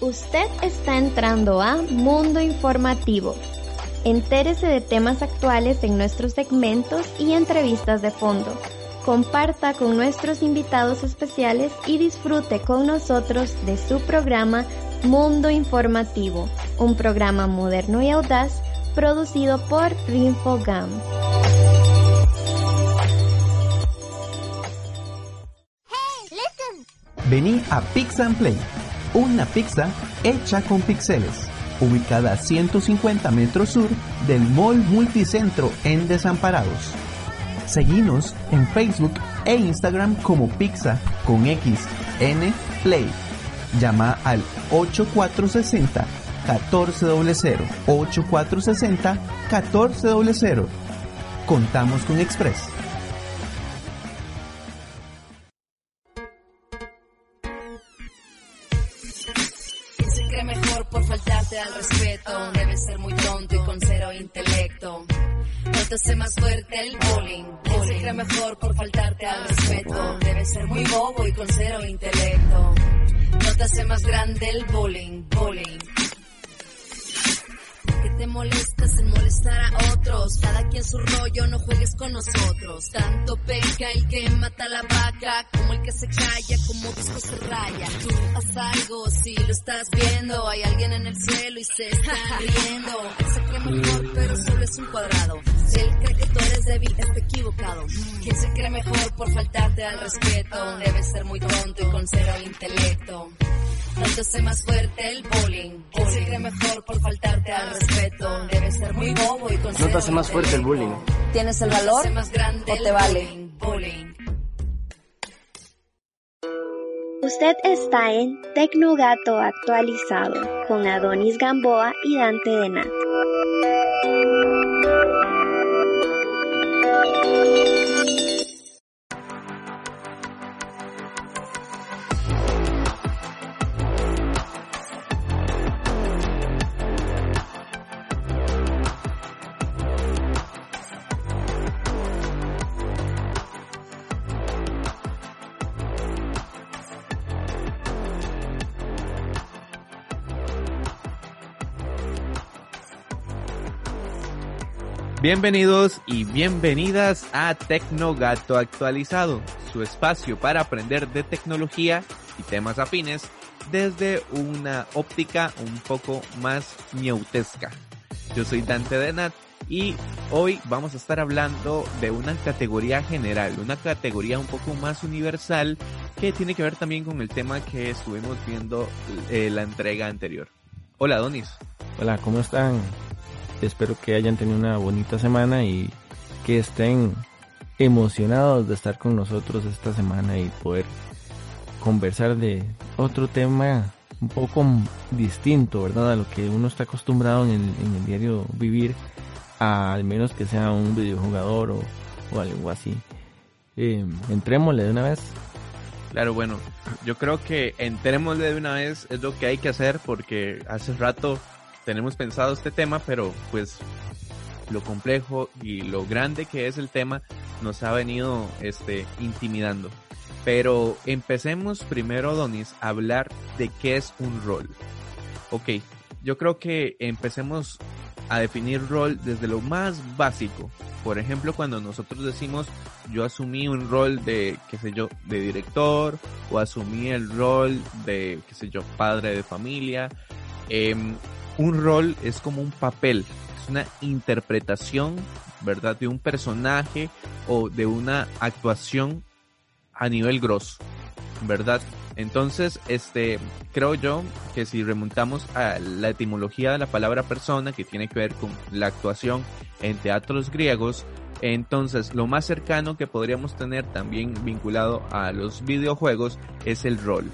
Usted está entrando a Mundo Informativo. Entérese de temas actuales en nuestros segmentos y entrevistas de fondo. Comparta con nuestros invitados especiales y disfrute con nosotros de su programa Mundo Informativo, un programa moderno y audaz producido por Rinfogam. Vení a Pix and Play, una pizza hecha con pixeles, ubicada a 150 metros sur del Mall Multicentro en Desamparados. Seguinos en Facebook e Instagram como Pizza con X N Play. Llama al 8460 1400 8460 1400. Contamos con Express. ¿Quién se cree mejor por faltarte al respeto? Debe ser muy tonto y con cero intelecto. No te más fuerte el bullying. ¿Quién se cree mejor por faltarte al respeto? Debe ser muy bobo y con cero intelecto. No te más grande el bullying, bullying. Te molestas en molestar a otros. Cada quien su rollo, no juegues con nosotros. Tanto peca el que mata la vaca, como el que se calla, como disco se raya. Tú haz algo, si lo estás viendo. Hay alguien en el cielo y se están riendo. Él se cree mejor, pero solo es un cuadrado. Si él cree que tú eres débil, está equivocado. ¿Quién se cree mejor por faltarte al respeto? Debe ser muy tonto y con cero intelecto. No te hace más fuerte el bullying. ¿Quién se cree mejor por faltarte al respeto? Debe ser muy bobo y con No te hace más fuerte el bullying. ¿Tienes el valor o te vale? Usted está en Tecnogato actualizado con Adonis Gamboa y Dante Denat. Bienvenidos y bienvenidas a Tecnogato Actualizado, su espacio para aprender de tecnología y temas afines desde una óptica un poco más ñautesca. Yo soy Dante Denat y hoy vamos a estar hablando de una categoría general, una categoría un poco más universal que tiene que ver también con el tema que estuvimos viendo eh, la entrega anterior. Hola Donis. Hola, ¿cómo están? Espero que hayan tenido una bonita semana y que estén emocionados de estar con nosotros esta semana y poder conversar de otro tema un poco distinto, ¿verdad? A lo que uno está acostumbrado en el, en el diario vivir, a, al menos que sea un videojugador o, o algo así. Eh, entrémosle de una vez. Claro, bueno, yo creo que entrémosle de una vez es lo que hay que hacer porque hace rato tenemos pensado este tema, pero pues lo complejo y lo grande que es el tema nos ha venido este intimidando. Pero empecemos primero, Donis, a hablar de qué es un rol. Ok, yo creo que empecemos a definir rol desde lo más básico. Por ejemplo, cuando nosotros decimos yo asumí un rol de, qué sé yo, de director o asumí el rol de, qué sé yo, padre de familia. Eh, un rol es como un papel, es una interpretación, ¿verdad? De un personaje o de una actuación a nivel grosso, ¿verdad? Entonces, este, creo yo que si remontamos a la etimología de la palabra persona, que tiene que ver con la actuación en teatros griegos, entonces lo más cercano que podríamos tener también vinculado a los videojuegos es el rol.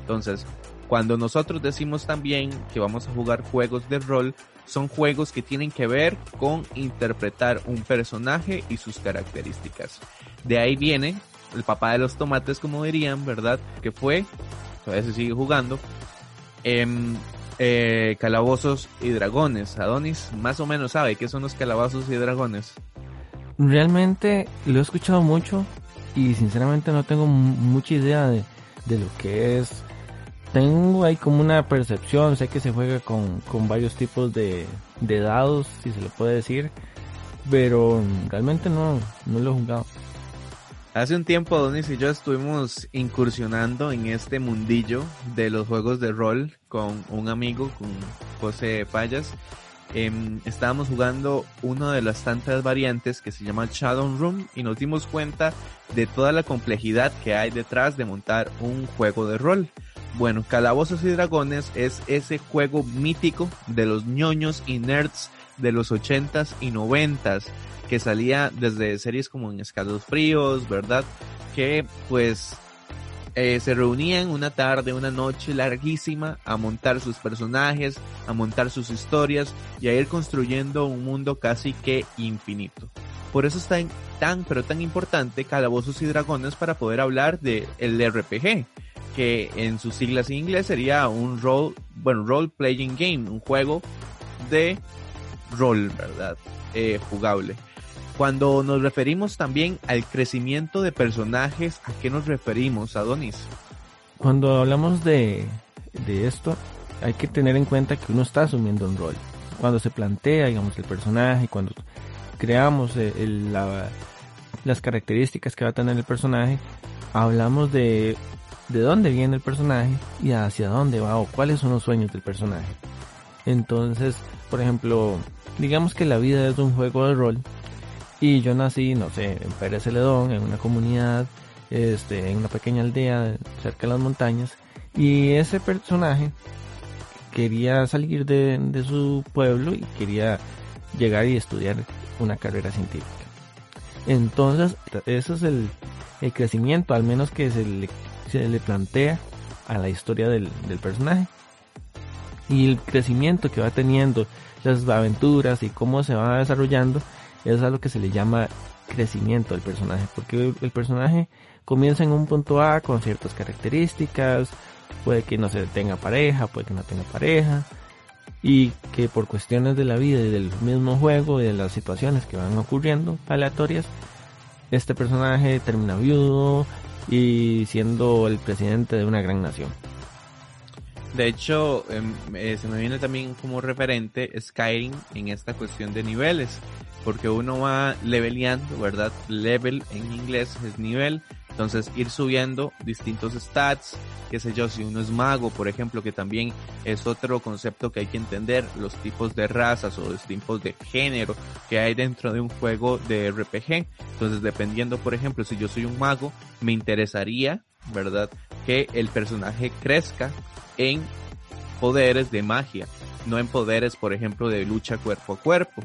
Entonces, cuando nosotros decimos también que vamos a jugar juegos de rol, son juegos que tienen que ver con interpretar un personaje y sus características. De ahí viene el papá de los tomates, como dirían, ¿verdad? Que fue, todavía se sigue jugando, eh, eh, calabozos y dragones. Adonis más o menos sabe qué son los calabozos y dragones. Realmente lo he escuchado mucho y sinceramente no tengo mucha idea de, lo que es. Tengo ahí como una percepción, sé que se juega con, varios tipos de, de dados, si se le puede decir, pero realmente no, no lo he jugado. Hace un tiempo Donis y yo estuvimos incursionando en este mundillo de los juegos de rol con un amigo, con José Payas. Em, estábamos jugando una de las tantas variantes que se llama Shadow Room y nos dimos cuenta de toda la complejidad que hay detrás de montar un juego de rol. Bueno, Calabozos y Dragones es ese juego mítico de los ñoños y nerds de los 80s y 90s que salía desde series como en Fríos, ¿verdad? Que pues eh, se reunían una tarde, una noche larguísima a montar sus personajes, a montar sus historias y a ir construyendo un mundo casi que infinito. Por eso está tan pero tan importante Calabozos y Dragones para poder hablar de el RPG, que en sus siglas en inglés sería un role, bueno, role playing game, un juego de rol, ¿verdad? Eh, jugable. Cuando nos referimos también al crecimiento de personajes, ¿a qué nos referimos, Adonis? Cuando hablamos de, esto, hay que tener en cuenta que uno está asumiendo un rol. Cuando se plantea, digamos, el personaje, cuando creamos las características que va a tener el personaje, hablamos de de dónde viene el personaje y hacia dónde va o cuáles son los sueños del personaje. Entonces, por ejemplo, digamos que la vida es un juego de rol y yo nací, no sé, en Pérez Celedón, en una comunidad, este, en una pequeña aldea cerca de las montañas. Y ese personaje quería salir de, su pueblo y quería llegar y estudiar una carrera científica. Entonces, eso es el, crecimiento, al menos que se le, se le plantea a la historia del, del personaje. Y el crecimiento que va teniendo, las aventuras y cómo se va desarrollando, es algo que se le llama crecimiento del personaje, porque el personaje comienza en un punto A con ciertas características, puede que no se tenga pareja, puede que no tenga pareja, y que por cuestiones de la vida y del mismo juego y de las situaciones que van ocurriendo aleatorias, este personaje termina viudo y siendo el presidente de una gran nación. De hecho, em, eh, se me viene también como referente Skyrim en esta cuestión de niveles porque uno va leveleando, ¿verdad? Level en inglés es nivel, entonces ir subiendo distintos stats, qué sé yo, si uno es mago, por ejemplo, que también es otro concepto que hay que entender, los tipos de razas o los tipos de género que hay dentro de un juego de RPG. Entonces, dependiendo, por ejemplo, si yo soy un mago, me interesaría, ¿verdad? Que el personaje crezca en poderes de magia, no en poderes, por ejemplo, de lucha cuerpo a cuerpo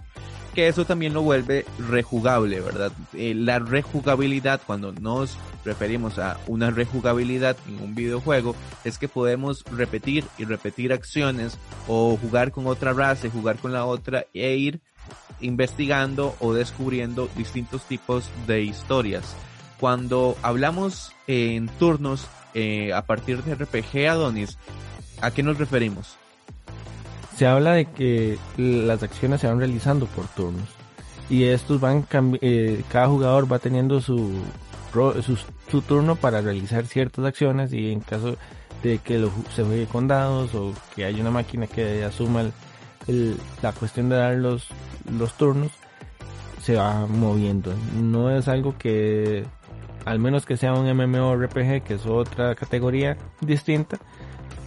que eso también lo vuelve rejugable, ¿verdad? Eh, la rejugabilidad, cuando nos referimos a una rejugabilidad en un videojuego, es que podemos repetir y repetir acciones o jugar con otra raza jugar con la otra e ir investigando o descubriendo distintos tipos de historias. Cuando hablamos en turnos eh, a partir de RPG Adonis, ¿a qué nos referimos? se habla de que las acciones se van realizando por turnos y estos van eh, cada jugador va teniendo su, su, turno para realizar ciertas acciones y en caso de que se juegue con dados o que haya una máquina que asuma la cuestión de dar los, los turnos se va moviendo no es algo que al menos que sea un MMORPG que es otra categoría distinta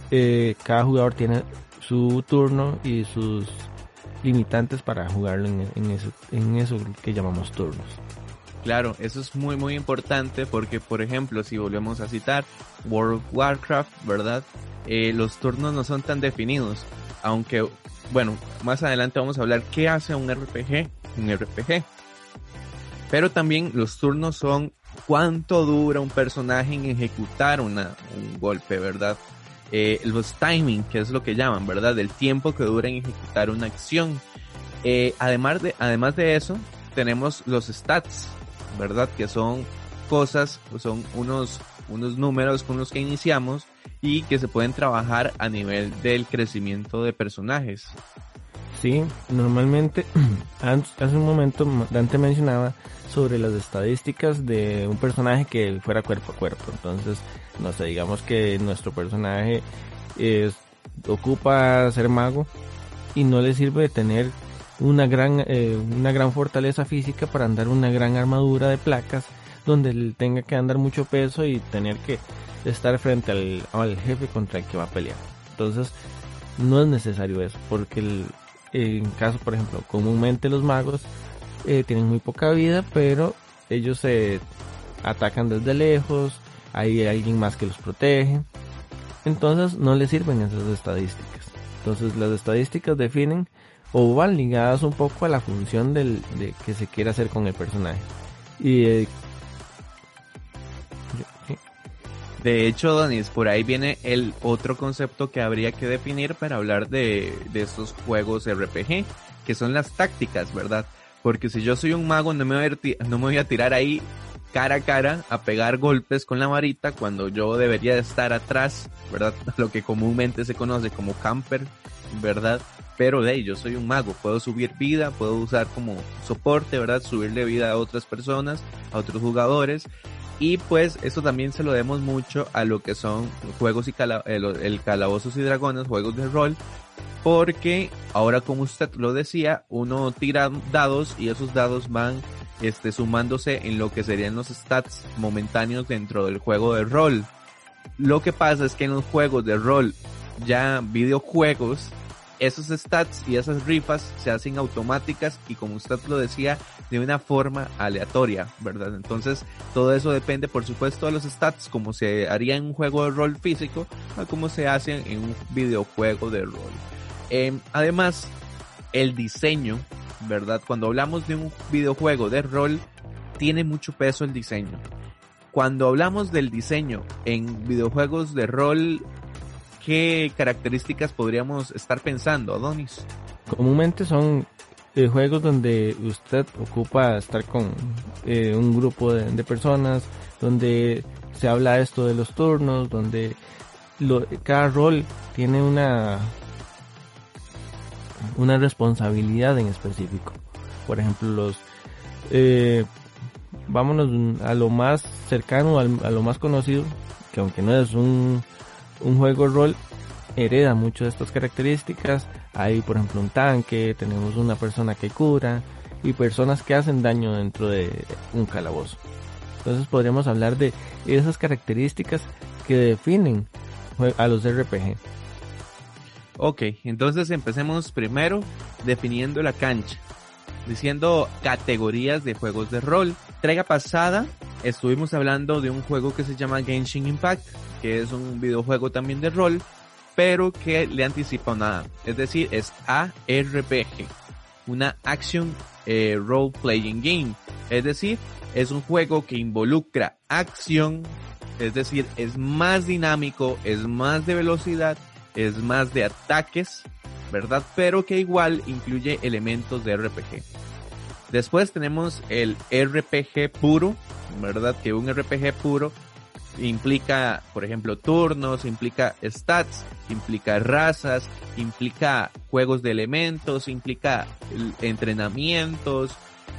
eh, cada jugador tiene su turno y sus limitantes para jugarlo en, eso, que llamamos turnos. Claro, eso es muy muy importante porque por ejemplo si volvemos a citar World of Warcraft, ¿verdad? Eh, los turnos no son tan definidos, aunque bueno, más adelante vamos a hablar qué hace un RPG, un RPG. Pero también los turnos son cuánto dura un personaje en ejecutar una, un golpe, ¿verdad? eh, los timing, que es lo que llaman, ¿verdad? Del tiempo que dura en ejecutar una acción. Eh, además, de, además de eso, tenemos los stats, ¿verdad? Que son cosas, son unos unos números con los que iniciamos y que se pueden trabajar a nivel del crecimiento de personajes. Sí, normalmente, hace un momento Dante mencionaba sobre las estadísticas de un personaje que fuera cuerpo a cuerpo. Entonces, no sé, digamos que nuestro personaje es, ocupa ser mago y no le sirve tener una gran, eh, una gran fortaleza física para andar una gran armadura de placas donde tenga que andar mucho peso y tener que estar frente al, al jefe contra el que va a pelear. Entonces, no es necesario eso, porque el, en caso, por ejemplo, comúnmente los magos eh, tienen muy poca vida, pero ellos se atacan desde lejos, hay alguien más que los protege. Entonces no les sirven esas estadísticas. Entonces las estadísticas definen o van ligadas un poco a la función del, de que se quiere hacer con el personaje. Y eh, De hecho, Donis, por ahí viene el otro concepto que habría que definir para hablar de, de estos juegos RPG, que son las tácticas, ¿verdad? Porque si yo soy un mago, no me, voy a, no me voy a tirar ahí cara a cara a pegar golpes con la varita cuando yo debería estar atrás, ¿verdad? Lo que comúnmente se conoce como camper, ¿verdad? Pero de ahí, yo soy un mago, puedo subir vida, puedo usar como soporte, ¿verdad? Subirle vida a otras personas, a otros jugadores y pues esto también se lo demos mucho a lo que son juegos y el, calabozos y dragones, juegos de rol, porque ahora como usted lo decía, uno tira dados y esos dados van este, sumándose en lo que serían los stats momentáneos dentro del juego de rol. Lo que pasa es que en los juegos de rol, ya videojuegos, esos stats y esas rifas se hacen automáticas y como usted lo decía, de una forma aleatoria, ¿verdad? Entonces, todo eso depende, por supuesto, de los stats, como se haría en un juego de rol físico, a como se hace en un videojuego de rol. Em, además, el diseño, ¿verdad? Cuando hablamos de un videojuego de rol, tiene mucho peso el diseño. Cuando hablamos del diseño en videojuegos de rol, ¿qué características podríamos estar pensando, Adonis? Comúnmente son eh, juegos donde usted ocupa estar con eh, un grupo de, personas, donde se habla esto de los turnos, donde cada rol tiene una una responsabilidad en específico. Por ejemplo, los eh, vámonos a lo más cercano, a lo más conocido, que aunque no es un un juego rol hereda mucho de estas características. Hay, por ejemplo, un tanque, tenemos una persona que cura y personas que hacen daño dentro de un calabozo. Entonces podríamos hablar de esas características que definen a los RPG. Ok, entonces empecemos primero definiendo la cancha, diciendo categorías de juegos de rol. Trega pasada estuvimos hablando de un juego que se llama Genshin Impact, que es un videojuego también de rol, pero que le anticipa nada. Es decir, es ARPG, una Action eh, Role Playing Game. Es decir, es un juego que involucra acción, es decir, es más dinámico, es más de velocidad, es más de ataques, ¿verdad? Pero que igual incluye elementos de RPG. Después tenemos el RPG puro, ¿verdad? Que un RPG puro implica, por ejemplo, turnos, implica stats, implica razas, implica juegos de elementos, implica entrenamientos,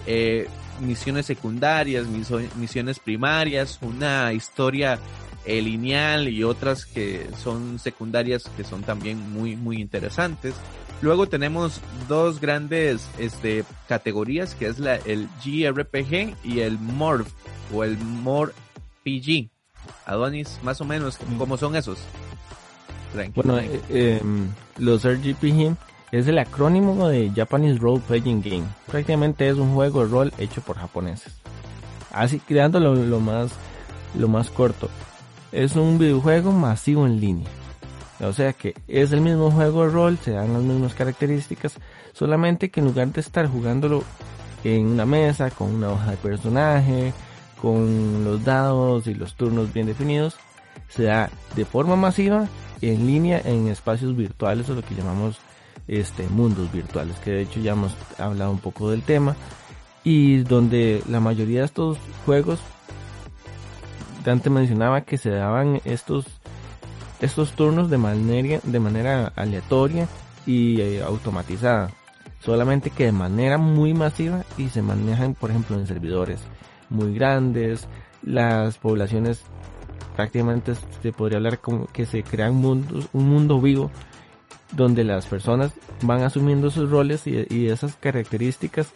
eh, misiones secundarias, misiones primarias, una historia eh, lineal y otras que son secundarias que son también muy muy interesantes. Luego tenemos dos grandes este, categorías que es la, el GRPG y el MORPH o el MORPG PG. Adonis, más o menos, ¿cómo son esos? Bueno, eh, em, los RGPG es el acrónimo de Japanese Role Playing Game. Prácticamente es un juego de rol hecho por japoneses. Así creándolo lo más, lo más corto. Es un videojuego masivo en línea. O sea que es el mismo juego de rol, se dan las mismas características, solamente que en lugar de estar jugándolo en una mesa con una hoja de personaje, con los dados y los turnos bien definidos, se da de forma masiva en línea en espacios virtuales o lo que llamamos este mundos virtuales, que de hecho ya hemos hablado un poco del tema y donde la mayoría de estos juegos Dante mencionaba que se daban estos, estos turnos de manera, de manera aleatoria y eh, automatizada. Solamente que de manera muy masiva y se manejan, por ejemplo, en servidores muy grandes. Las poblaciones prácticamente se podría hablar como que se crean mundos, un mundo vivo donde las personas van asumiendo sus roles y, y esas características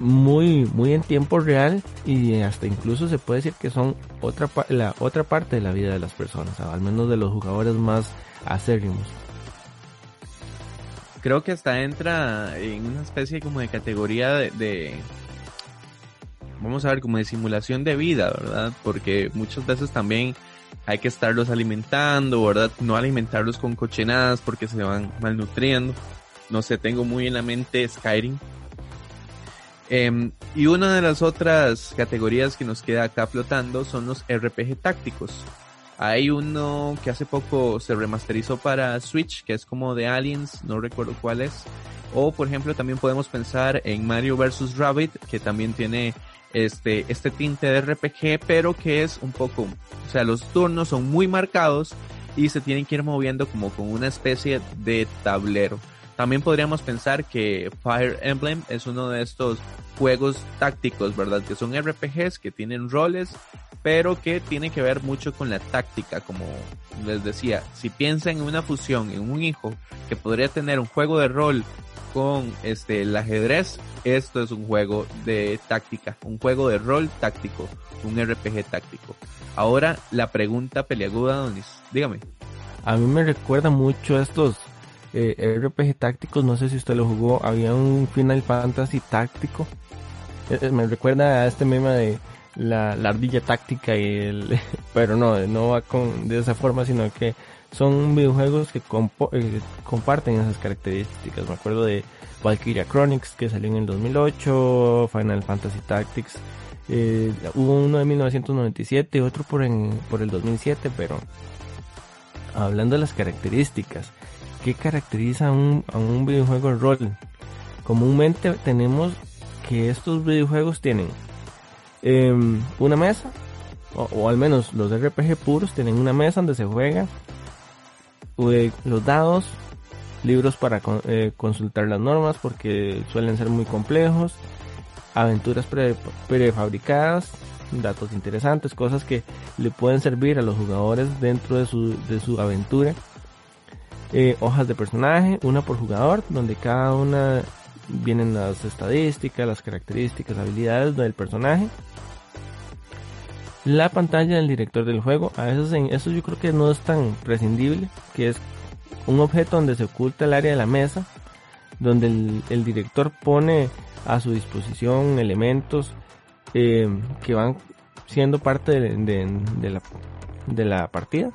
muy muy en tiempo real y hasta incluso se puede decir que son otra la otra parte de la vida de las personas, al menos de los jugadores más acérrimos. Creo que hasta entra en una especie como de categoría de, vamos a ver como de simulación de vida, ¿verdad? Porque muchas veces también hay que estarlos alimentando, ¿verdad? No alimentarlos con cochenadas porque se van malnutriendo. No sé, tengo muy en la mente Skyrim, Em, y una de las otras categorías que nos queda acá flotando son los RPG tácticos. Hay uno que hace poco se remasterizó para Switch, que es como de Aliens, no recuerdo cuál es. O por ejemplo también podemos pensar en Mario vs. Rabbit, que también tiene este, este tinte de RPG, pero que es un poco, o sea, los turnos son muy marcados y se tienen que ir moviendo como con una especie de tablero. También podríamos pensar que Fire Emblem es uno de estos juegos tácticos, ¿verdad? Que son RPGs que tienen roles, pero que tienen que ver mucho con la táctica, como les decía. Si piensan en una fusión, en un hijo que podría tener un juego de rol con este el ajedrez, esto es un juego de táctica, un juego de rol táctico, un RPG táctico. Ahora la pregunta peliaguda, Donis, dígame. A mí me recuerda mucho estos eh, RPG tácticos, no sé si usted lo jugó, había un Final Fantasy táctico. Eh, eh, me recuerda a este meme de la, ardilla táctica y el, pero no, no va con, de esa forma, sino que son videojuegos que comparten esas características. Me acuerdo de Valkyria Chronicles que salió en el 2008, Final Fantasy Tactics, hubo uno de 1997, otro por, en, por el 2007, pero hablando de las características, ¿Qué caracteriza a un, a un videojuego de rol? Comúnmente tenemos que estos videojuegos tienen em, una mesa, o, al menos los RPG puros tienen una mesa donde se juega, los dados, libros para eh, consultar las normas porque suelen ser muy complejos, aventuras prefabricadas, datos interesantes, cosas que le pueden servir a los jugadores dentro de su, de su aventura eh, hojas de personaje, una por jugador, donde cada una vienen las estadísticas, las características, habilidades del personaje. La pantalla del director del juego, a veces en eso yo creo que no es tan prescindible, que es un objeto donde se oculta el área de la mesa, donde el, director pone a su disposición elementos eh, que van siendo parte de, la, de la partida.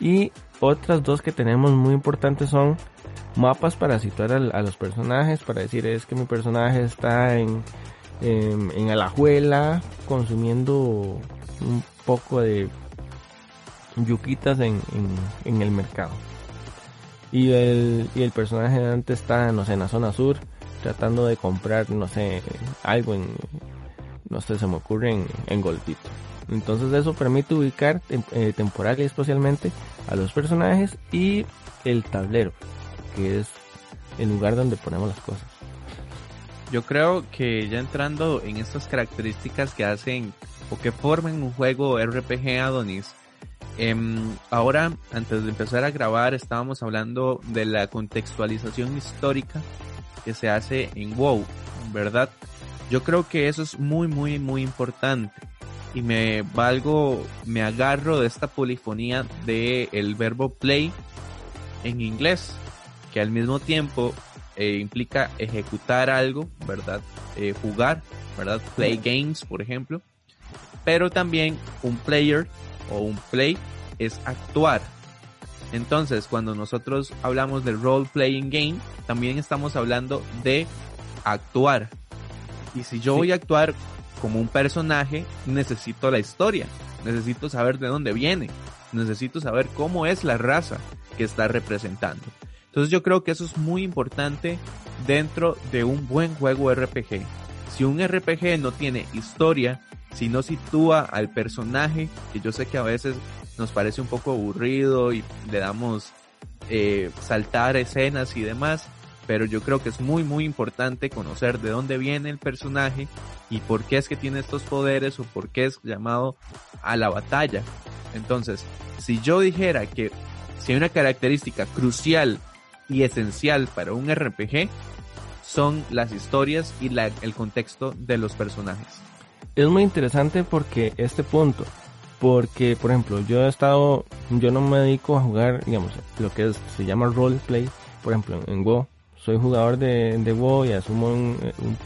Y otras dos que tenemos muy importantes son mapas para situar a, los personajes, para decir es que mi personaje está en, en, Alajuela consumiendo un poco de yuquitas en, en, el mercado. Y el, y el personaje de Dante está, no sé, en la zona sur, tratando de comprar, no sé, algo en, no sé, se me ocurre en, en Golpito. Entonces eso permite ubicar eh, temporal y espacialmente a los personajes y el tablero, que es el lugar donde ponemos las cosas. Yo creo que ya entrando en estas características que hacen o que forman un juego RPG Adonis, em, ahora antes de empezar a grabar estábamos hablando de la contextualización histórica que se hace en WoW, ¿verdad? Yo creo que eso es muy muy muy importante y me valgo, me agarro de esta polifonía de el verbo play en inglés, que al mismo tiempo eh, implica ejecutar algo, ¿verdad? Eh, jugar, ¿verdad? Play games, por ejemplo. Pero también un player o un play es actuar. Entonces, cuando nosotros hablamos de role playing game, también estamos hablando de actuar. Y si yo voy a actuar como un personaje, necesito la historia, necesito saber de dónde viene, necesito saber cómo es la raza que está representando. Entonces yo creo que eso es muy importante dentro de un buen juego RPG. Si un RPG no tiene historia, sino sitúa al personaje, que yo sé que a veces nos parece un poco aburrido y le damos eh, saltar escenas y demás, pero yo creo que es muy muy importante conocer de dónde viene el personaje y por qué es que tiene estos poderes o por qué es llamado a la batalla. Entonces, si yo dijera que si hay una característica crucial y esencial para un RPG, son las historias y el contexto de los personajes. Es muy interesante porque este punto, porque por ejemplo yo he estado, yo no me dedico a jugar, digamos, lo que se llama roleplay, por ejemplo en WoW, soy jugador de, de WoW y asumo un,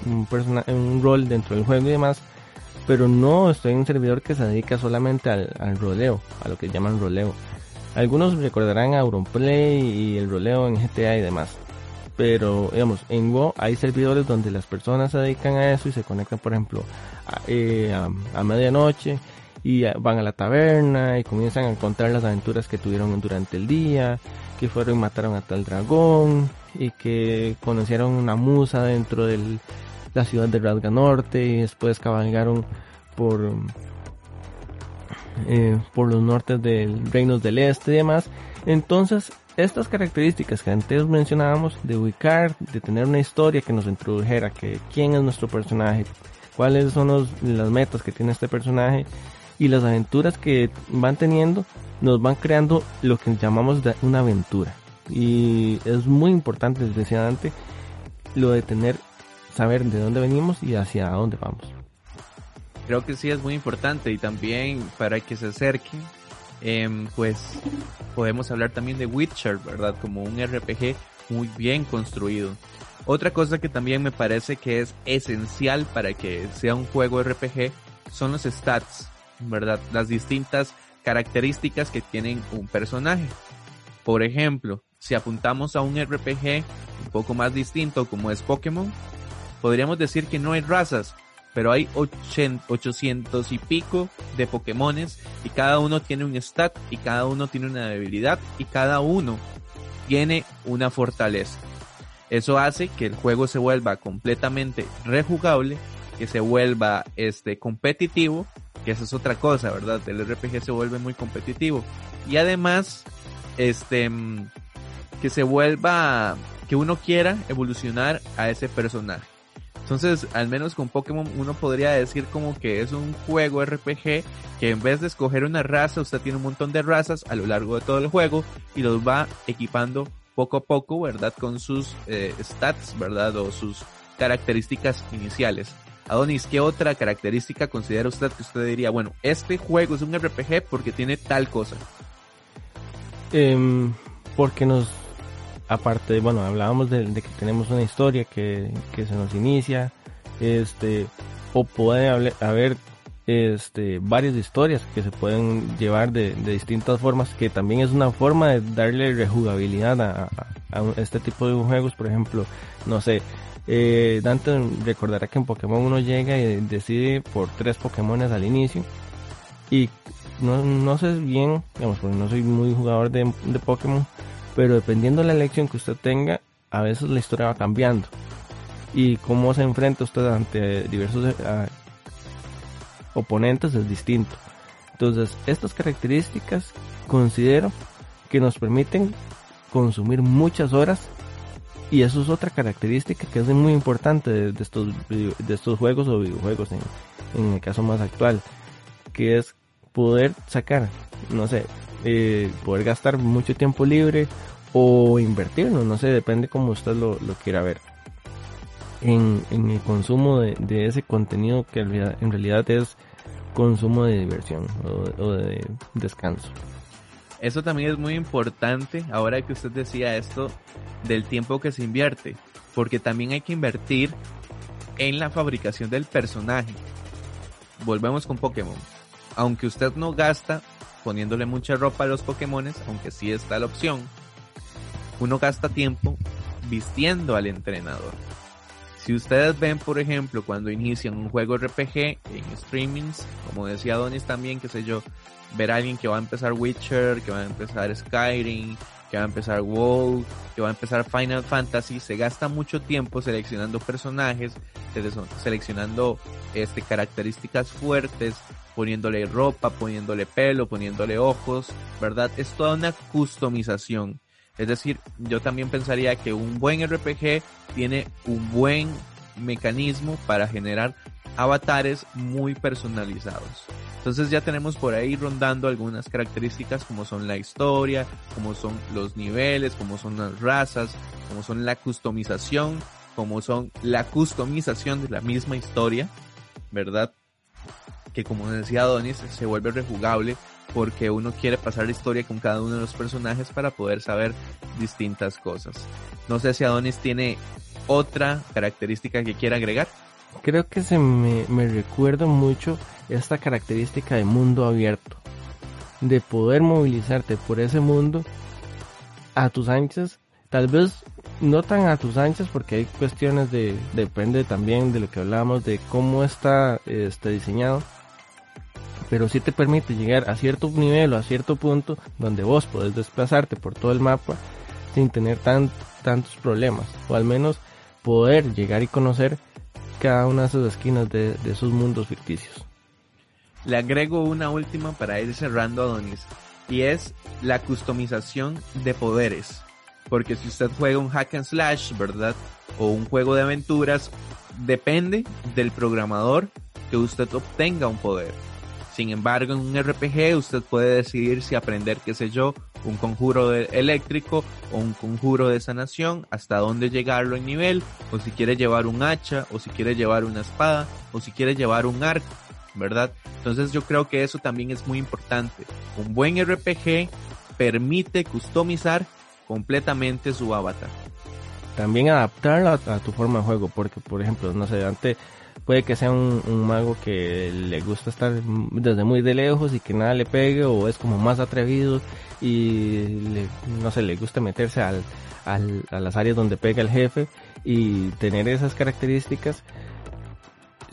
un, un rol dentro del juego y demás, pero no estoy en un servidor que se dedica solamente al, al roleo, a lo que llaman roleo. Algunos recordarán a Auronplay y el roleo en GTA y demás. Pero, digamos, en WoW hay servidores donde las personas se dedican a eso y se conectan, por ejemplo, a, eh, a, medianoche y van a la taberna y comienzan a contar las aventuras que tuvieron durante el día, que fueron y mataron a tal dragón y que conocieron una musa dentro de la ciudad de Radga Norte y después cabalgaron por eh, por los nortes del reinos del este y demás. Entonces, estas características que antes mencionábamos de ubicar, de tener una historia que nos introdujera, que quién es nuestro personaje, cuáles son las metas que tiene este personaje y las aventuras que van teniendo, nos van creando lo que llamamos una aventura. Y es muy importante, les decía antes, lo de tener, saber de dónde venimos y hacia dónde vamos creo que sí es muy importante y también para que se acerquen, em, pues podemos hablar también de Witcher, ¿verdad? Como un RPG muy bien construido. Otra cosa que también me parece que es esencial para que sea un juego RPG son los stats, ¿verdad? Las distintas características que tienen un personaje. Por ejemplo, si apuntamos a un RPG un poco más distinto como es Pokémon, podríamos decir que no hay razas, pero hay 800 y pico de Pokémones y cada uno tiene un stat y cada uno tiene una debilidad y cada uno tiene una fortaleza. Eso hace que el juego se vuelva completamente rejugable, que se vuelva este competitivo, que esa es otra cosa, ¿verdad? El RPG se vuelve muy competitivo y además este que se vuelva que uno quiera evolucionar a ese personaje. Entonces, al menos con Pokémon uno podría decir como que es un juego RPG que en vez de escoger una raza, usted tiene un montón de razas a lo largo de todo el juego y los va equipando poco a poco, ¿verdad? Con sus eh, stats, ¿verdad? O sus características iniciales. Adonis, ¿qué otra característica considera usted que usted diría, bueno, este juego es un RPG porque tiene tal cosa? Eh, porque nos aparte, bueno, hablábamos de, que tenemos una historia que, se nos inicia, este, o puede haber, este, varias historias que se pueden llevar de, distintas formas, que también es una forma de darle rejugabilidad a, este tipo de juegos, por ejemplo, no sé, eh, Dante recordará que en Pokémon uno llega y decide por tres Pokémon al inicio. Y no, sé bien, digamos, porque no soy muy jugador de, de Pokémon, pero dependiendo de la elección que usted tenga, a veces la historia va cambiando. Y cómo se enfrenta usted ante diversos eh, oponentes es distinto. Entonces, estas características considero que nos permiten consumir muchas horas y eso es otra característica que es muy importante de, estos, de estos juegos o videojuegos en, en, el caso más actual, que es poder sacar, no sé, eh, poder gastar mucho tiempo libre o invertirlo, no sé, depende como usted lo, quiera ver. En, el consumo de, ese contenido que en realidad es consumo de diversión o, de descanso. Eso también es muy importante ahora que usted decía esto del tiempo que se invierte, porque también hay que invertir en la fabricación del personaje. Volvemos con Pokémon. Aunque usted no gasta poniéndole mucha ropa a los Pokémones, aunque sí está la opción, uno gasta tiempo vistiendo al entrenador. Si ustedes ven, por ejemplo, cuando inician un juego RPG en streamings, como decía Donis también, qué sé yo, ver a alguien que va a empezar Witcher, que va a empezar Skyrim, que va a empezar WoW, que va a empezar Final Fantasy, se gasta mucho tiempo seleccionando personajes, seleccionando este características fuertes, poniéndole ropa, poniéndole pelo, poniéndole ojos, ¿verdad? Es toda una customización. Es decir, yo también pensaría que un buen RPG tiene un buen mecanismo para generar avatares muy personalizados. Entonces ya tenemos por ahí rondando algunas características como son la historia, como son los niveles, como son las razas, como son la customización, como son la customización de la misma historia, ¿verdad? Que como decía Adonis, se vuelve rejugable porque uno quiere pasar la historia con cada uno de los personajes para poder saber distintas cosas. No sé si Adonis tiene otra característica que quiera agregar. Creo que se me, me recuerda mucho esta característica de mundo abierto, de poder movilizarte por ese mundo a tus anchas, tal vez no tan a tus anchas porque hay cuestiones de, depende también de lo que hablamos, de cómo está este, diseñado, pero sí te permite llegar a cierto nivel o a cierto punto donde vos podés desplazarte por todo el mapa sin tener tan, tantos problemas, o al menos poder llegar y conocer cada una de esas esquinas de, de esos mundos ficticios. Le agrego una última para ir cerrando a Donis y es la customización de poderes. Porque si usted juega un hack and slash, ¿verdad? O un juego de aventuras, depende del programador que usted obtenga un poder. Sin embargo, en un RPG usted puede decidir si aprender, qué sé yo, un conjuro eléctrico o un conjuro de sanación, hasta dónde llegarlo en nivel, o si quiere llevar un hacha, o si quiere llevar una espada, o si quiere llevar un arco, ¿verdad? Entonces yo creo que eso también es muy importante. Un buen RPG permite customizar completamente su avatar. También adaptarlo a, tu forma de juego, porque por ejemplo, no sé, antes puede que sea un, mago que le gusta estar desde muy de lejos y que nada le pegue o es como más atrevido y no sé, le gusta meterse al, a las áreas donde pega el jefe y tener esas características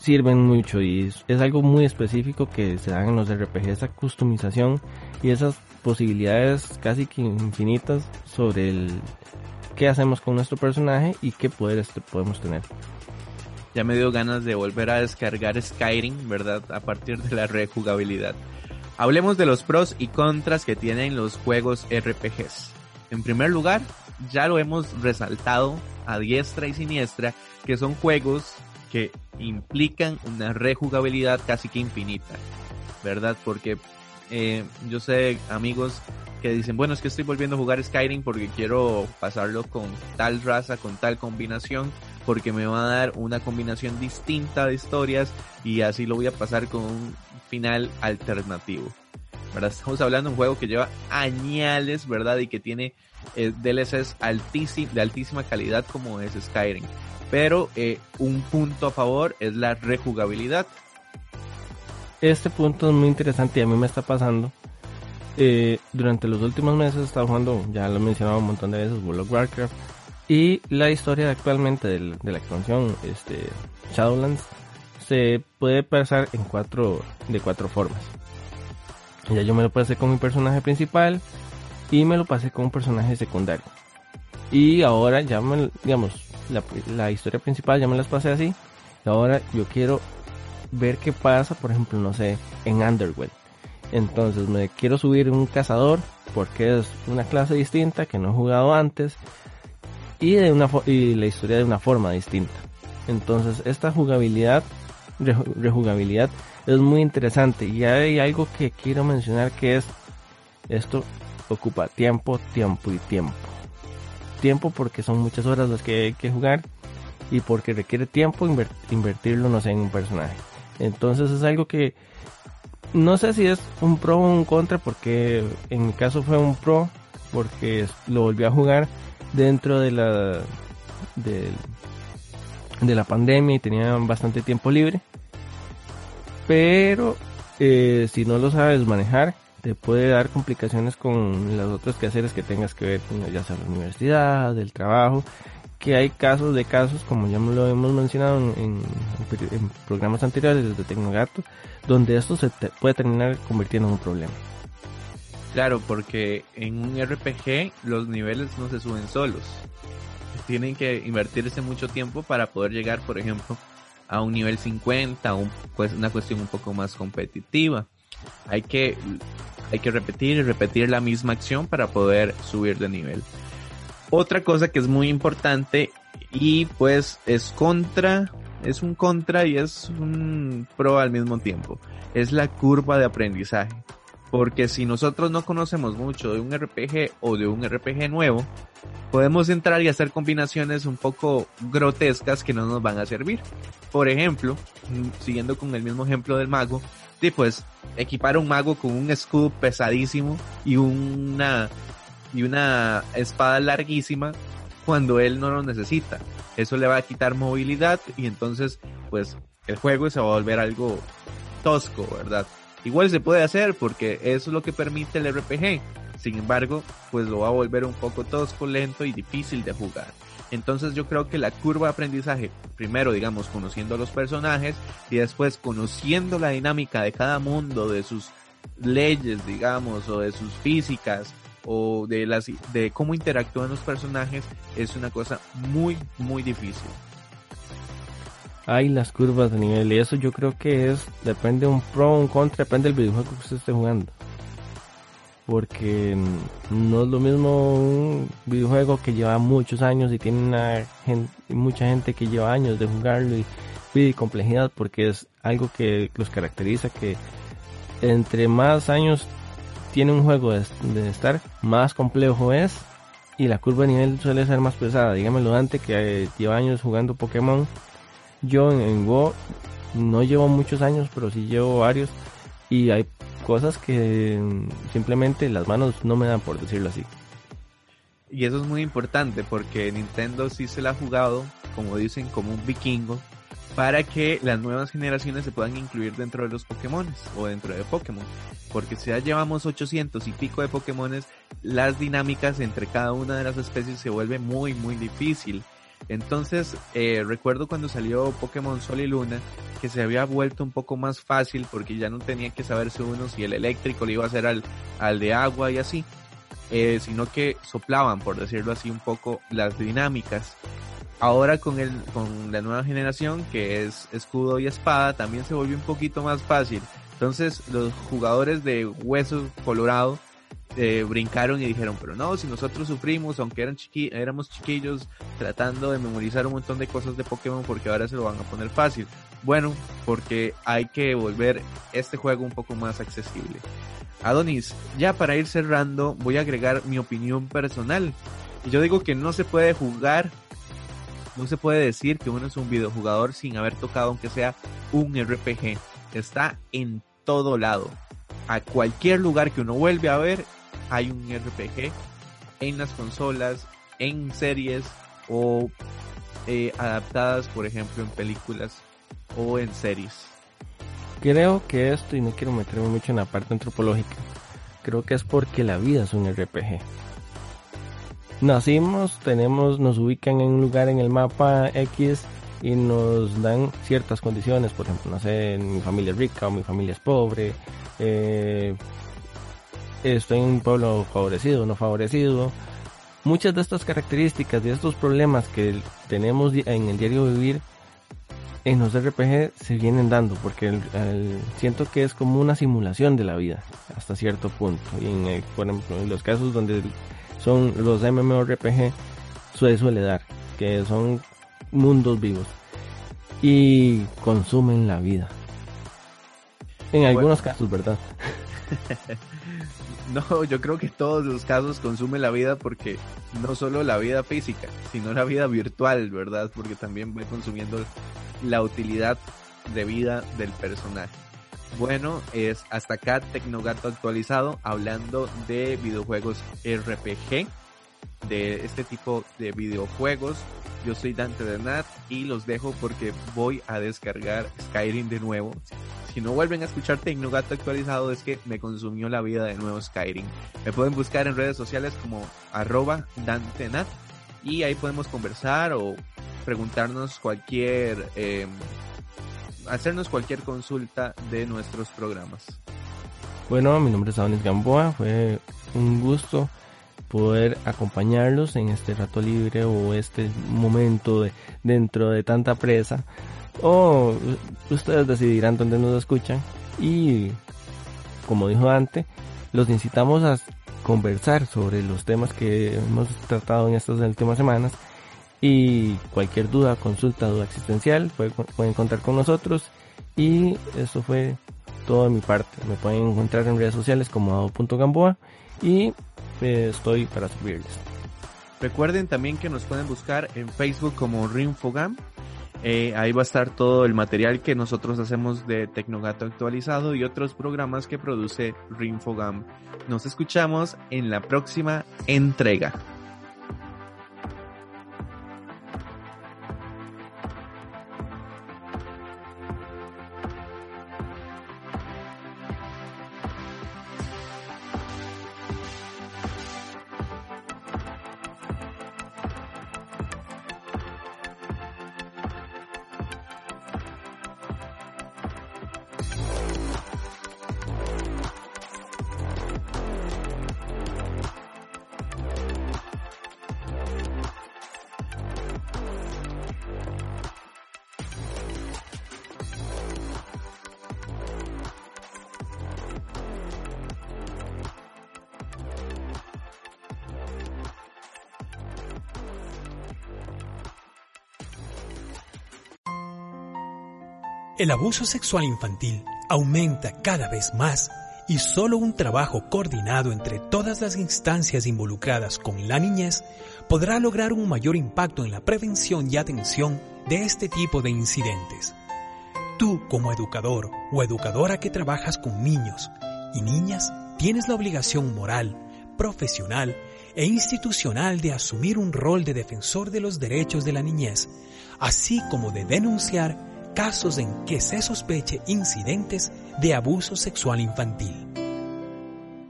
sirven mucho y es, algo muy específico que se dan en los RPG, esa customización y esas posibilidades casi que infinitas sobre el qué hacemos con nuestro personaje y qué poderes podemos tener ya me dio ganas de volver a descargar Skyrim, ¿verdad? A partir de la rejugabilidad. Hablemos de los pros y contras que tienen los juegos RPGs. En primer lugar, ya lo hemos resaltado a diestra y siniestra, que son juegos que implican una rejugabilidad casi que infinita, ¿verdad? Porque eh, yo sé amigos que dicen, bueno, es que estoy volviendo a jugar Skyrim porque quiero pasarlo con tal raza, con tal combinación, porque me va a dar una combinación distinta de historias y así lo voy a pasar con un final alternativo. ¿verdad? Estamos hablando de un juego que lleva añales, ¿verdad? Y que tiene eh, DLCs de altísima calidad como es Skyrim. Pero eh, un punto a favor es la rejugabilidad. Este punto es muy interesante y a mí me está pasando. Eh, durante los últimos meses he estado jugando, ya lo he mencionado un montón de veces, World of Warcraft y la historia actualmente de, la expansión este, Shadowlands se puede pasar en cuatro, de cuatro formas. Ya yo me lo pasé con mi personaje principal y me lo pasé con un personaje secundario. Y ahora ya me, digamos, la, historia principal ya me las pasé así. Y ahora yo quiero ver qué pasa, por ejemplo, no sé, en Underworld. Entonces me quiero subir un cazador porque es una clase distinta que no he jugado antes y, de una, y la historia de una forma distinta. Entonces esta jugabilidad, rejugabilidad es muy interesante y hay algo que quiero mencionar que es esto ocupa tiempo, tiempo y tiempo. Tiempo porque son muchas horas las que hay que jugar y porque requiere tiempo invertirlo no sé en un personaje. Entonces es algo que no sé si es un pro o un contra porque en mi caso fue un pro porque lo volví a jugar dentro de la de, de la pandemia y tenía bastante tiempo libre. Pero eh, si no lo sabes manejar, te puede dar complicaciones con los otros quehaceres que tengas que ver ya sea la universidad, el trabajo, que hay casos de casos, como ya lo hemos mencionado en, programas anteriores de Tecnogato, donde esto se puede terminar convirtiendo en un problema. Claro, porque en un RPG los niveles no se suben solos. Tienen que invertirse mucho tiempo para poder llegar, por ejemplo, a un nivel 50, un, pues una cuestión un poco más competitiva. Hay que, hay que repetir y repetir la misma acción para poder subir de nivel. Otra cosa que es muy importante y pues es contra, es un contra y es un pro al mismo tiempo. Es la curva de aprendizaje. Porque si nosotros no conocemos mucho de un RPG o de un RPG nuevo, podemos entrar y hacer combinaciones un poco grotescas que no nos van a servir. Por ejemplo, mm, siguiendo con el mismo ejemplo del mago, y pues equipar a un mago con un escudo pesadísimo y una y una espada larguísima cuando él no lo necesita. Eso le va a quitar movilidad y entonces pues el juego se va a volver algo tosco, ¿verdad? Igual se puede hacer porque eso es lo que permite el RPG. Sin embargo, pues lo va a volver un poco tosco, lento y difícil de jugar. Entonces yo creo que la curva de aprendizaje, primero digamos conociendo a los personajes y después conociendo la dinámica de cada mundo, de sus leyes, digamos, o de sus físicas, o de las de cómo interactúan los personajes, es una cosa muy, muy difícil hay las curvas de nivel y eso yo creo que es depende un pro un contra depende del videojuego que usted esté jugando. Porque no es lo mismo un videojuego que lleva muchos años y tiene mucha gente que lleva años de jugarlo y pide complejidad porque es algo que los caracteriza que entre más años tiene un juego de, de estar más complejo es y la curva de nivel suele ser más pesada. Dígamelo Dante que lleva años jugando Pokémon yo en, Go no llevo muchos años, pero sí llevo varios. Y hay cosas que simplemente las manos no me dan, por decirlo así. Y eso es muy importante porque Nintendo sí se la ha jugado, como dicen, como un vikingo, para que las nuevas generaciones se puedan incluir dentro de los Pokémon o dentro de Pokémon. Porque si ya llevamos 800 y pico de Pokémon, las dinámicas entre cada una de las especies se vuelve muy, muy difícil. Entonces, eh, recuerdo cuando salió Pokémon Sol y Luna, que se había vuelto un poco más fácil porque ya no tenía que saberse uno si el eléctrico le iba a hacer al, al de agua y así, eh, sino que soplaban, por decirlo así, un poco las dinámicas. Ahora con el, con la nueva generación, que es escudo y espada, también se volvió un poquito más fácil. Entonces, los jugadores de hueso colorado eh, brincaron y dijeron, pero no, si nosotros sufrimos, aunque eran chiqui éramos chiquillos, tratando de memorizar un montón de cosas de Pokémon porque ahora se lo van a poner fácil. Bueno, porque hay que volver este juego un poco más accesible. Adonis, ya para ir cerrando, voy a agregar mi opinión personal. Y yo digo que no se puede jugar, no se puede decir que uno es un videojugador sin haber tocado aunque sea un RPG. Está en todo lado. A cualquier lugar que uno vuelve a ver, hay un RPG en las consolas, en series o eh, adaptadas, por ejemplo, en películas o en series. Creo que esto, y no quiero meterme mucho en la parte antropológica, creo que es porque la vida es un RPG. Nacimos, tenemos, nos ubican en un lugar en el mapa X y nos dan ciertas condiciones, por ejemplo, no sé, mi familia es rica o mi familia es pobre, eh, estoy en un pueblo favorecido no favorecido. Muchas de estas características, de estos problemas que tenemos en el diario vivir, en los RPG se vienen dando, porque siento que es como una simulación de la vida, hasta cierto punto. Y en, por ejemplo, en los casos donde son los MMORPG, suele, suele dar, que son mundos vivos. Y consumen la vida. En algunos casos, ¿verdad? No, yo creo que todos los casos consume la vida porque no solo la vida física, sino la vida virtual, ¿verdad? Porque también va consumiendo la utilidad de vida del personaje. Bueno, es hasta acá Tecnogato actualizado hablando de videojuegos RPG, de este tipo de videojuegos. Yo soy Dante de Nat y los dejo porque voy a descargar Skyrim de nuevo si no vuelven a escuchar Tecnogato actualizado es que me consumió la vida de nuevo Skyrim. Me pueden buscar en redes sociales como arroba dantenat y ahí podemos conversar o preguntarnos cualquier, eh, hacernos cualquier consulta de nuestros programas. Bueno, mi nombre es Adonis Gamboa, fue un gusto poder acompañarlos en este rato libre o este momento de, dentro de tanta presa. O ustedes decidirán dónde nos escuchan. Y como dijo antes, los incitamos a conversar sobre los temas que hemos tratado en estas últimas semanas. Y cualquier duda, consulta, duda existencial, pueden contar con nosotros. Y eso fue todo de mi parte. Me pueden encontrar en redes sociales como ado.gamboa y eh, estoy para servirles. Recuerden también que nos pueden buscar en Facebook como Rinfogam. Eh, ahí va a estar todo el material que nosotros hacemos de Tecnogato actualizado y otros programas que produce Rinfogam. Nos escuchamos en la próxima entrega. El abuso sexual infantil aumenta cada vez más y solo un trabajo coordinado entre todas las instancias involucradas con la niñez podrá lograr un mayor impacto en la prevención y atención de este tipo de incidentes. Tú como educador o educadora que trabajas con niños y niñas tienes la obligación moral, profesional e institucional de asumir un rol de defensor de los derechos de la niñez, así como de denunciar casos en que se sospeche incidentes de abuso sexual infantil.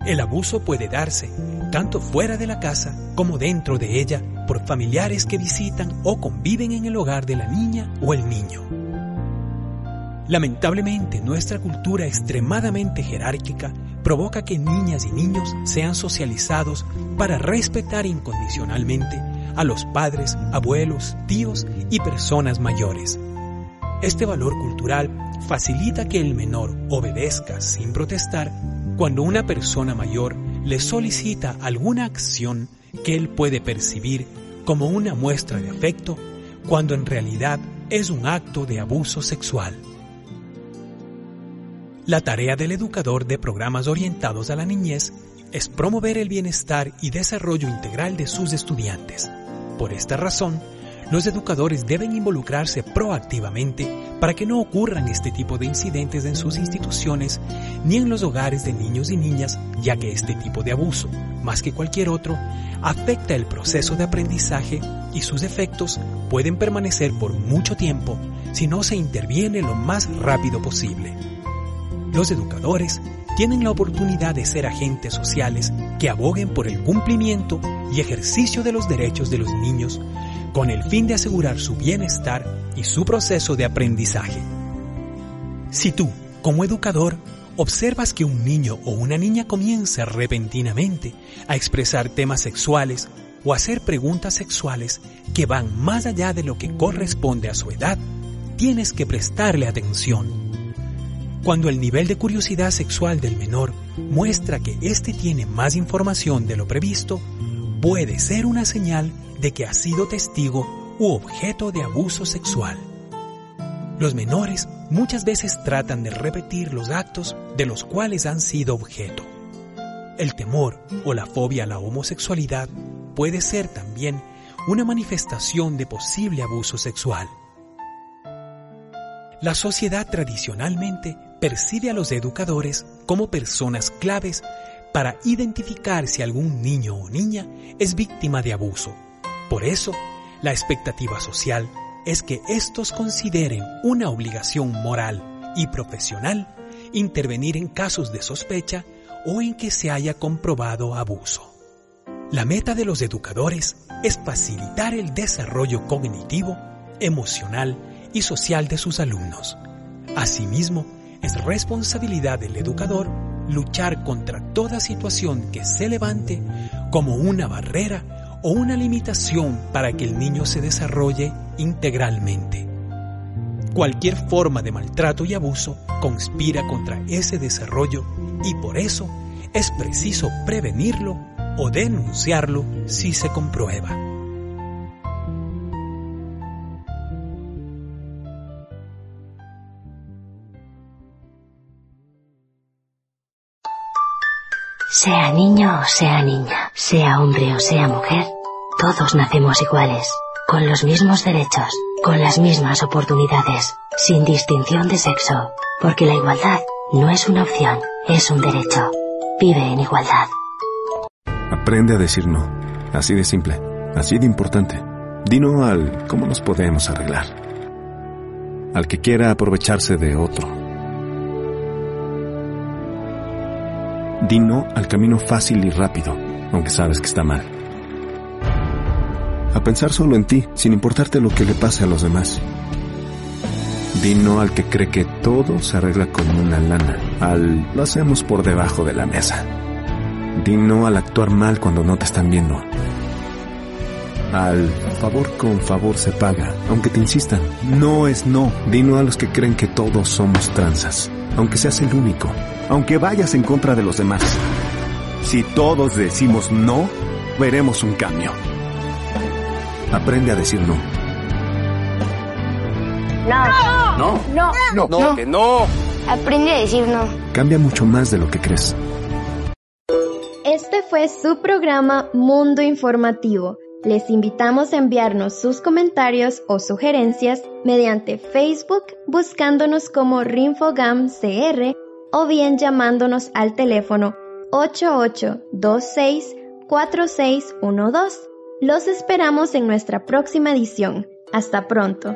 El abuso puede darse tanto fuera de la casa como dentro de ella por familiares que visitan o conviven en el hogar de la niña o el niño. Lamentablemente, nuestra cultura extremadamente jerárquica provoca que niñas y niños sean socializados para respetar incondicionalmente a los padres, abuelos, tíos y personas mayores este valor cultural facilita que el menor obedezca sin protestar cuando una persona mayor le solicita alguna acción que él puede percibir como una muestra de afecto cuando en realidad es un acto de abuso sexual. La tarea del educador de programas orientados a la niñez es promover el bienestar y desarrollo integral de sus estudiantes. Por esta razón, los educadores deben involucrarse proactivamente para que no ocurran este tipo de incidentes en sus instituciones ni en los hogares de niños y niñas, ya que este tipo de abuso, más que cualquier otro, afecta el proceso de aprendizaje y sus efectos pueden permanecer por mucho tiempo si no se interviene lo más rápido posible. Los educadores tienen la oportunidad de ser agentes sociales que aboguen por el cumplimiento y ejercicio de los derechos de los niños con el fin de asegurar su bienestar y su proceso de aprendizaje. Si tú, como educador, observas que un niño o una niña comienza repentinamente a expresar temas sexuales o hacer preguntas sexuales que van más allá de lo que corresponde a su edad, tienes que prestarle atención. Cuando el nivel de curiosidad sexual del menor muestra que éste tiene más información de lo previsto, puede ser una señal de que ha sido testigo u objeto de abuso sexual. Los menores muchas veces tratan de repetir los actos de los cuales han sido objeto. El temor o la fobia a la homosexualidad puede ser también una manifestación de posible abuso sexual. La sociedad tradicionalmente percibe a los educadores como personas claves para identificar si algún niño o niña es víctima de abuso por eso, la expectativa social es que estos consideren una obligación moral y profesional intervenir en casos de sospecha o en que se haya comprobado abuso. La meta de los educadores es facilitar el desarrollo cognitivo, emocional y social de sus alumnos. Asimismo, es responsabilidad del educador luchar contra toda situación que se levante como una barrera o una limitación para que el niño se desarrolle integralmente. Cualquier forma de maltrato y abuso conspira contra ese desarrollo y por eso es preciso prevenirlo o denunciarlo si se comprueba. Sea niño o sea niña, sea hombre o sea mujer, todos nacemos iguales, con los mismos derechos, con las mismas oportunidades, sin distinción de sexo, porque la igualdad no es una opción, es un derecho. Vive en igualdad. Aprende a decir no, así de simple, así de importante. Dino al cómo nos podemos arreglar. Al que quiera aprovecharse de otro Di no al camino fácil y rápido, aunque sabes que está mal. A pensar solo en ti, sin importarte lo que le pase a los demás. Di no al que cree que todo se arregla con una lana, al lo hacemos por debajo de la mesa. Di no al actuar mal cuando no te están viendo. Al favor con favor se paga, aunque te insistan. No es no. Di no a los que creen que todos somos tranzas, aunque seas el único aunque vayas en contra de los demás. Si todos decimos no, veremos un cambio. Aprende a decir no. No. No. No. No. No. Que no. Aprende a decir no. Cambia mucho más de lo que crees. Este fue su programa Mundo Informativo. Les invitamos a enviarnos sus comentarios o sugerencias mediante Facebook buscándonos como RinfoGamCR o bien llamándonos al teléfono 8826-4612. Los esperamos en nuestra próxima edición. Hasta pronto.